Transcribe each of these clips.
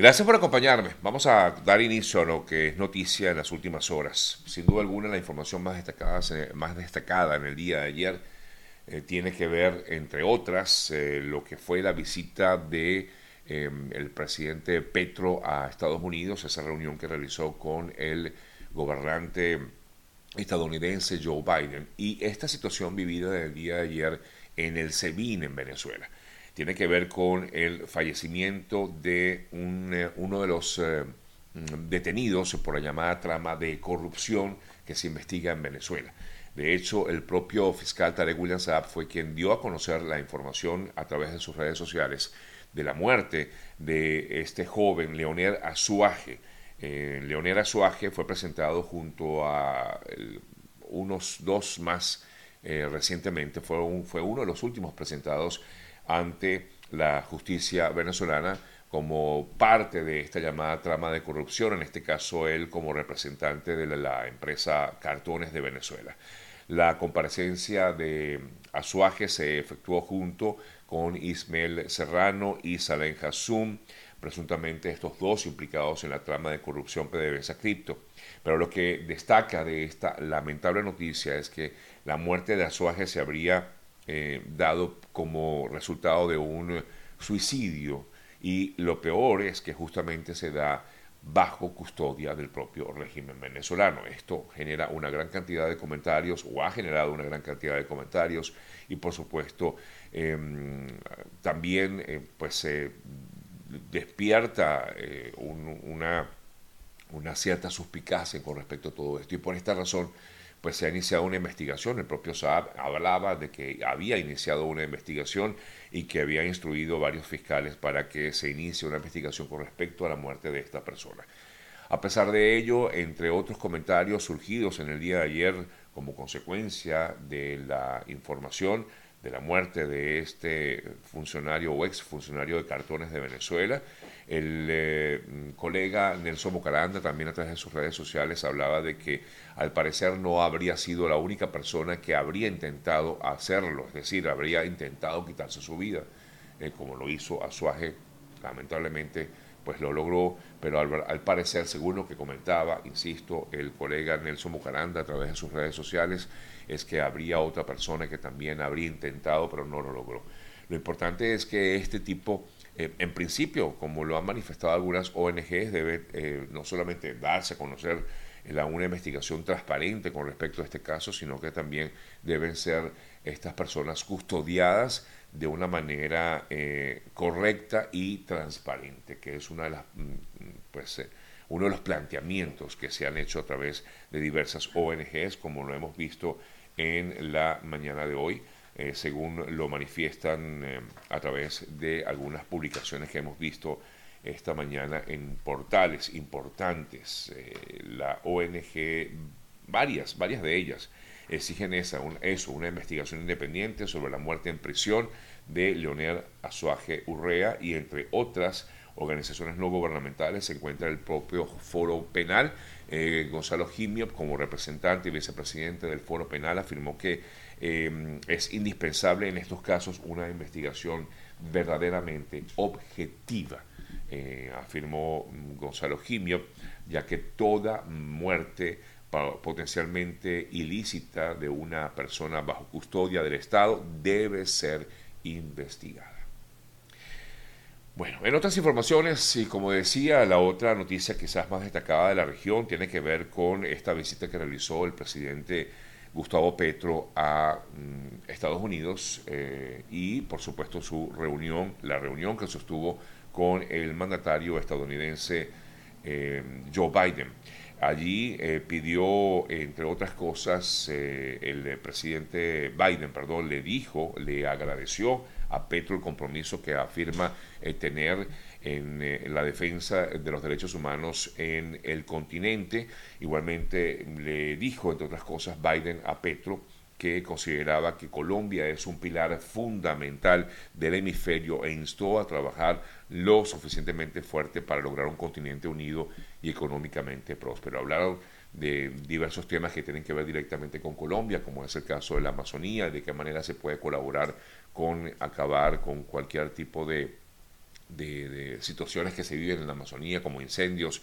Gracias por acompañarme. Vamos a dar inicio a lo que es noticia en las últimas horas. Sin duda alguna, la información más destacada, más destacada en el día de ayer eh, tiene que ver, entre otras, eh, lo que fue la visita de em, el presidente Petro a Estados Unidos, esa reunión que realizó con el gobernante estadounidense Joe Biden y esta situación vivida el día de ayer en el SEBIN en Venezuela tiene que ver con el fallecimiento de eh, uno de los eh, detenidos por la llamada trama de corrupción que se investiga en Venezuela. De hecho, el propio fiscal Tarek William Saab fue quien dio a conocer la información a través de sus redes sociales de la muerte de este joven Leonel Azuaje. Eh, Leonel Azuaje fue presentado junto a unos dos más recientemente, fue, fue uno de los últimos presentados ante la justicia venezolana como parte de esta llamada trama de corrupción, en este caso él como representante de la, empresa Cartones de Venezuela. La comparecencia de Azuaje se efectuó junto con Ismael Serrano y Salem Hassum, presuntamente estos dos implicados en la trama de corrupción PDVSA Cripto. Pero lo que destaca de esta lamentable noticia es que la muerte de Azuaje se habría eh, dado como resultado de un suicidio y lo peor es que justamente se da bajo custodia del propio régimen venezolano. Esto genera una gran cantidad de comentarios o ha generado una gran cantidad de comentarios y por supuesto em, también eh, pues se despierta eh, una, una cierta suspicacia con respecto a todo esto y por esta razón pues se ha iniciado una investigación. El propio Saab hablaba de que había iniciado una investigación y que había instruido varios fiscales para que se inicie una investigación con respecto a la muerte de esta persona. A pesar de ello, entre otros comentarios surgidos en el día de ayer como consecuencia de la información de la muerte de este funcionario o ex funcionario de cartones de Venezuela, el eh, colega Nelson Bocaranda también a través de sus redes sociales hablaba de que al parecer no habría sido la única persona que habría intentado hacerlo, es decir, habría intentado quitarse su vida, eh, como lo hizo Azuaje, lamentablemente pues lo logró, pero al, parecer, según lo que comentaba, insisto, el colega Nelson Bucaranda a través de sus redes sociales, es que habría otra persona que también habría intentado, pero no lo logró. Lo importante es que este tipo eh, en principio, como lo han manifestado algunas ONGs, debe eh, no solamente darse a conocer la, una investigación transparente con respecto a este caso, sino que también deben ser estas personas custodiadas de una manera eh, correcta y transparente, que es una de las, mm, pues, uno de los planteamientos que se han hecho a través de diversas ONGs, como lo hemos visto en la mañana de hoy. Eh, según lo manifiestan eh, a través de algunas publicaciones que hemos visto esta mañana en portales importantes. Eh, la ONG, varias, varias de ellas, exigen esa, eso, una investigación independiente sobre la muerte en prisión de Leonel Azuaje Urrea y entre otras organizaciones no gubernamentales se encuentra el propio Foro Penal. Gonzalo Jimio, como representante y vicepresidente del Foro Penal, afirmó que Em, es indispensable en estos casos una investigación verdaderamente objetiva, eh, afirmó Gonzalo Jimio, ya que toda muerte potencialmente ilícita de una persona bajo custodia del Estado debe ser investigada. Bueno, en otras informaciones, y como decía, la otra noticia quizás más destacada de la región tiene que ver con esta visita que realizó el presidente Gustavo Petro a mm, Estados Unidos eh, y por supuesto su reunión, la reunión que sostuvo con el mandatario estadounidense eh, Joe Biden. Allí eh, pidió, entre otras cosas, el presidente Biden, perdón, le dijo, le agradeció a Petro el compromiso que afirma tener eh, en, la defensa de los derechos humanos en el continente. Igualmente le dijo, entre otras cosas, Biden a Petro que consideraba que Colombia es un pilar fundamental del hemisferio e instó a trabajar lo suficientemente fuerte para lograr un continente unido y económicamente próspero. Hablaron de diversos temas que tienen que ver directamente con Colombia, como es el caso de la Amazonía, de qué manera se puede colaborar con acabar con cualquier tipo de de, situaciones que se viven en la Amazonía, como incendios,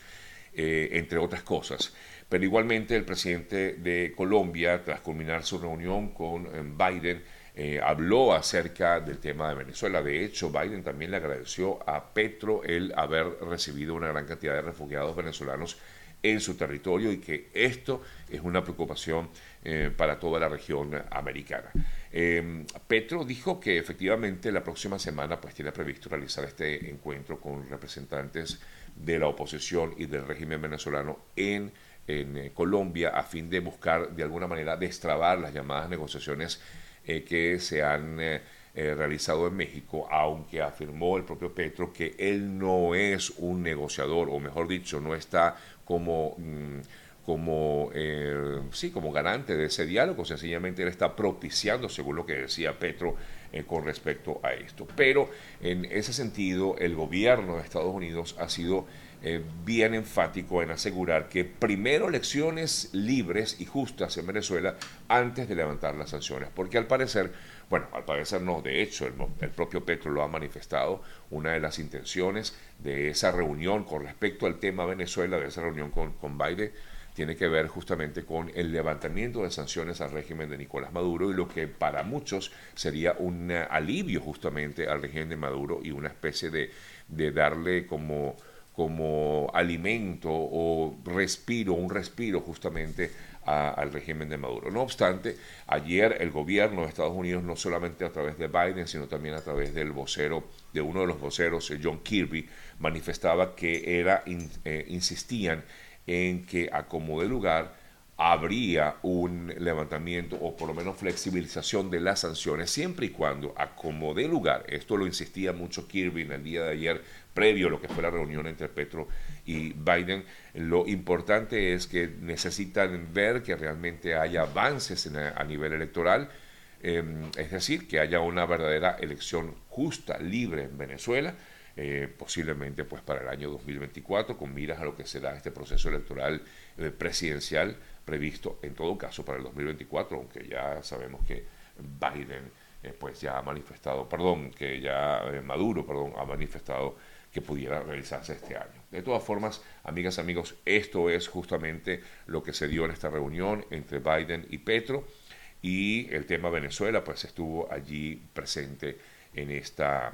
eh, entre otras cosas. Pero igualmente el presidente de Colombia, tras culminar su reunión con eh, Biden, eh, habló acerca del tema de Venezuela. De hecho, Biden también le agradeció a Petro el haber recibido una gran cantidad de refugiados venezolanos en su territorio y que esto es una preocupación eh, para toda la región americana. Em, Petro dijo que efectivamente la próxima semana pues tiene previsto realizar este encuentro con representantes de la oposición y del régimen venezolano en, eh, Colombia a fin de buscar de alguna manera destrabar las llamadas negociaciones eh, que se han eh, realizado en México, aunque afirmó el propio Petro que él no es un negociador, o mejor dicho, no está como... Mm, como, sí, como garante de ese diálogo, sencillamente él está propiciando, según lo que decía Petro, con respecto a esto. Pero en ese sentido, el gobierno de Estados Unidos ha sido eh, bien enfático en asegurar que primero elecciones libres y justas en Venezuela antes de levantar las sanciones, porque al parecer, bueno, al parecer no, de hecho el, propio Petro lo ha manifestado, una de las intenciones de esa reunión con respecto al tema Venezuela, de esa reunión con, con Biden, tiene que ver justamente con el levantamiento de sanciones al régimen de Nicolás Maduro y lo que para muchos sería un alivio justamente al régimen de Maduro y una especie de, de darle como como alimento o respiro, un respiro justamente al régimen de Maduro. No obstante, ayer el gobierno de Estados Unidos, no solamente a través de Biden, sino también a través del vocero, de uno de los voceros, eh, John Kirby, manifestaba que era, eh, insistían en que a como de lugar habría un levantamiento o por lo menos flexibilización de las sanciones, siempre y cuando acomode lugar, esto lo insistía mucho Kirby en el día de ayer, previo a lo que fue la reunión entre Petro y Biden, lo importante es que necesitan ver que realmente haya avances a nivel electoral, em, es decir, que haya una verdadera elección justa, libre en Venezuela, eh, posiblemente pues para el año 2024, con miras a lo que será este proceso electoral eh, presidencial previsto en todo caso para el 2024, aunque ya sabemos que Biden eh, pues ya ha manifestado, perdón, que ya eh, Maduro, perdón, ha manifestado que pudiera realizarse este año. De todas formas, amigas, amigos, esto es justamente lo que se dio en esta reunión entre Biden y Petro y el tema Venezuela pues estuvo allí presente en esta,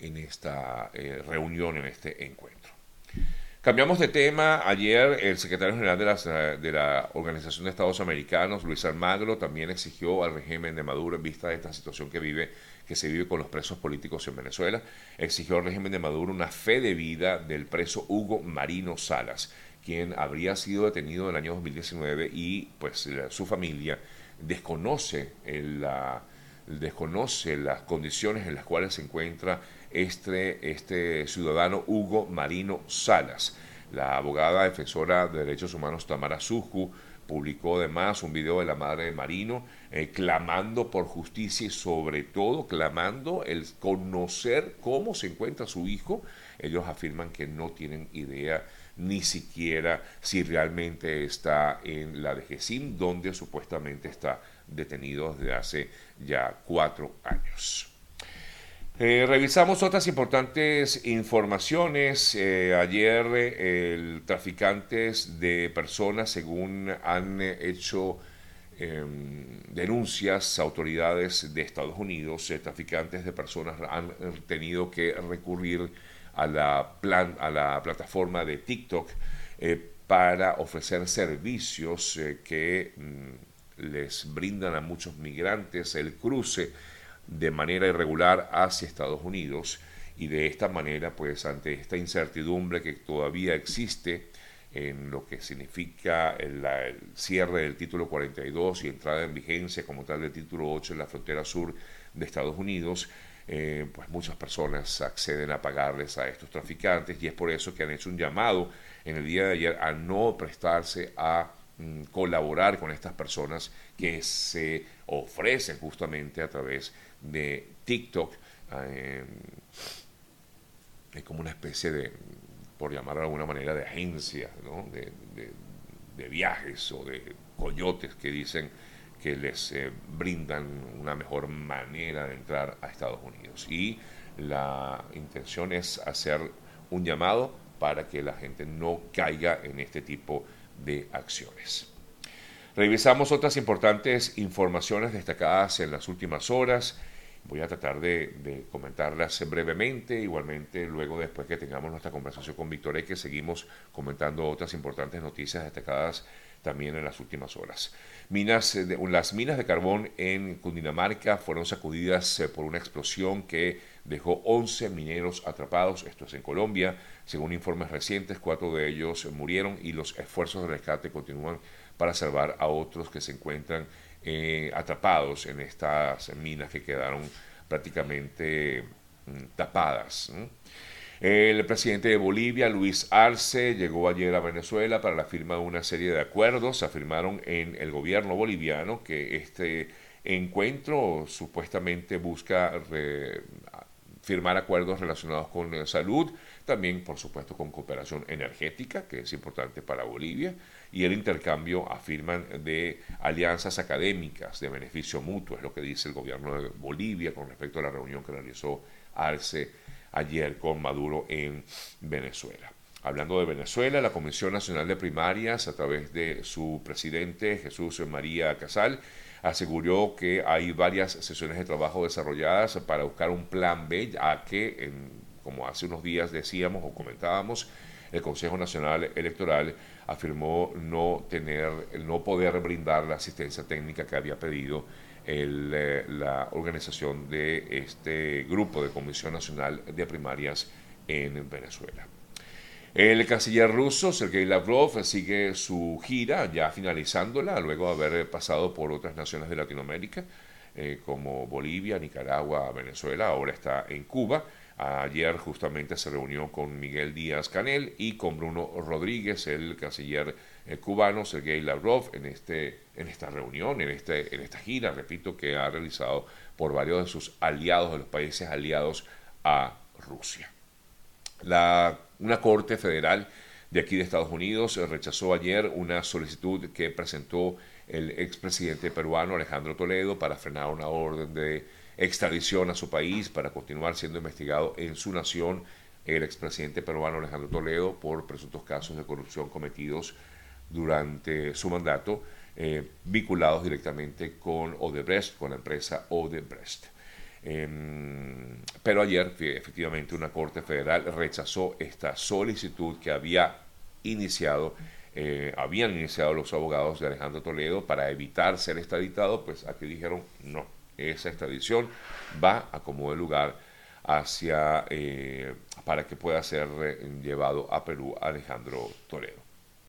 en esta eh, reunión, en este encuentro. Cambiamos de tema. Ayer el secretario general de, de, la Organización de Estados Americanos, Luis Almagro, también exigió al régimen de Maduro, en vista de esta situación que vive, que se vive con los presos políticos en Venezuela, exigió al régimen de Maduro una fe de vida del preso Hugo Marino Salas, quien habría sido detenido en el año 2019 y pues su familia desconoce la desconoce las condiciones en las cuales se encuentra este, este ciudadano Hugo Marino Salas. La abogada defensora de derechos humanos Tamara Suju publicó además un video de la madre de Marino eh, clamando por justicia y sobre todo clamando el conocer cómo se encuentra su hijo. Ellos afirman que no tienen idea ni siquiera si realmente está en la de donde supuestamente está detenido desde hace ya cuatro años. Eh, revisamos otras importantes informaciones. Eh, ayer el traficantes de personas, según han hecho em, denuncias autoridades de Estados Unidos, eh, traficantes de personas han tenido que recurrir a la, plan, a la plataforma de TikTok para ofrecer servicios que mm, les brindan a muchos migrantes el cruce de manera irregular hacia Estados Unidos y de esta manera, pues ante esta incertidumbre que todavía existe en lo que significa el, cierre del título 42 y entrada en vigencia como tal del título 8 en la frontera sur de Estados Unidos, eh, pues muchas personas acceden a pagarles a estos traficantes y es por eso que han hecho un llamado en el día de ayer a no prestarse a colaborar con estas personas que se ofrecen justamente a través de TikTok. Eh, es como una especie de, por llamarlo de alguna manera, de agencia de, de, viajes o de coyotes que dicen que les eh, brindan una mejor manera de entrar a Estados Unidos. Y la intención es hacer un llamado para que la gente no caiga en este tipo de acciones. Revisamos otras importantes informaciones destacadas en las últimas horas. Voy a tratar de, comentarlas brevemente, igualmente luego después que tengamos nuestra conversación con Víctor que seguimos comentando otras importantes noticias destacadas también en las últimas horas. Minas, las minas de carbón en Cundinamarca fueron sacudidas eh, por una explosión que dejó 11 mineros atrapados, esto es en Colombia. Según informes recientes, cuatro de ellos murieron y los esfuerzos de rescate continúan para salvar a otros que se encuentran eh, atrapados en estas minas que quedaron prácticamente mm, tapadas. El presidente de Bolivia, Luis Arce, llegó ayer a Venezuela para la firma de una serie de acuerdos. Afirmaron en el gobierno boliviano que este encuentro supuestamente busca firmar acuerdos relacionados con salud, también por supuesto con cooperación energética, que es importante para Bolivia, y el intercambio, afirman, de alianzas académicas de beneficio mutuo, es lo que dice el gobierno de Bolivia con respecto a la reunión que realizó Arce ayer con Maduro en Venezuela. Hablando de Venezuela, la Comisión Nacional de Primarias, a través de su presidente Jesús María Casal, aseguró que hay varias sesiones de trabajo desarrolladas para buscar un plan B, a que, como hace unos días decíamos o comentábamos, el Consejo Nacional Electoral afirmó no tener, no poder brindar la asistencia técnica que había pedido eh, la organización de este grupo de Comisión Nacional de Primarias en Venezuela. El canciller ruso, Sergei Lavrov, sigue su gira, ya finalizándola, luego de haber pasado por otras naciones de Latinoamérica, eh, como Bolivia, Nicaragua, Venezuela, ahora está en Cuba. Ayer justamente se reunió con Miguel Díaz Canel y con Bruno Rodríguez, el canciller eh, cubano, Sergei Lavrov, en, este, en esta reunión, en, este, en esta gira, repito, que ha realizado por varios de sus aliados, de los países aliados a Rusia. La una corte federal de aquí de Estados Unidos rechazó ayer una solicitud que presentó el expresidente peruano Alejandro Toledo para frenar una orden de extradición a su país para continuar siendo investigado en su nación el expresidente peruano Alejandro Toledo por presuntos casos de corrupción cometidos durante su mandato eh, vinculados directamente con Odebrecht, con la empresa Odebrecht. Em, pero ayer, efectivamente, una Corte Federal rechazó esta solicitud que había iniciado, eh, habían iniciado los abogados de Alejandro Toledo para evitar ser extraditado, pues aquí dijeron no, esa extradición va a como de lugar hacia, eh, para que pueda ser eh, llevado a Perú Alejandro Toledo.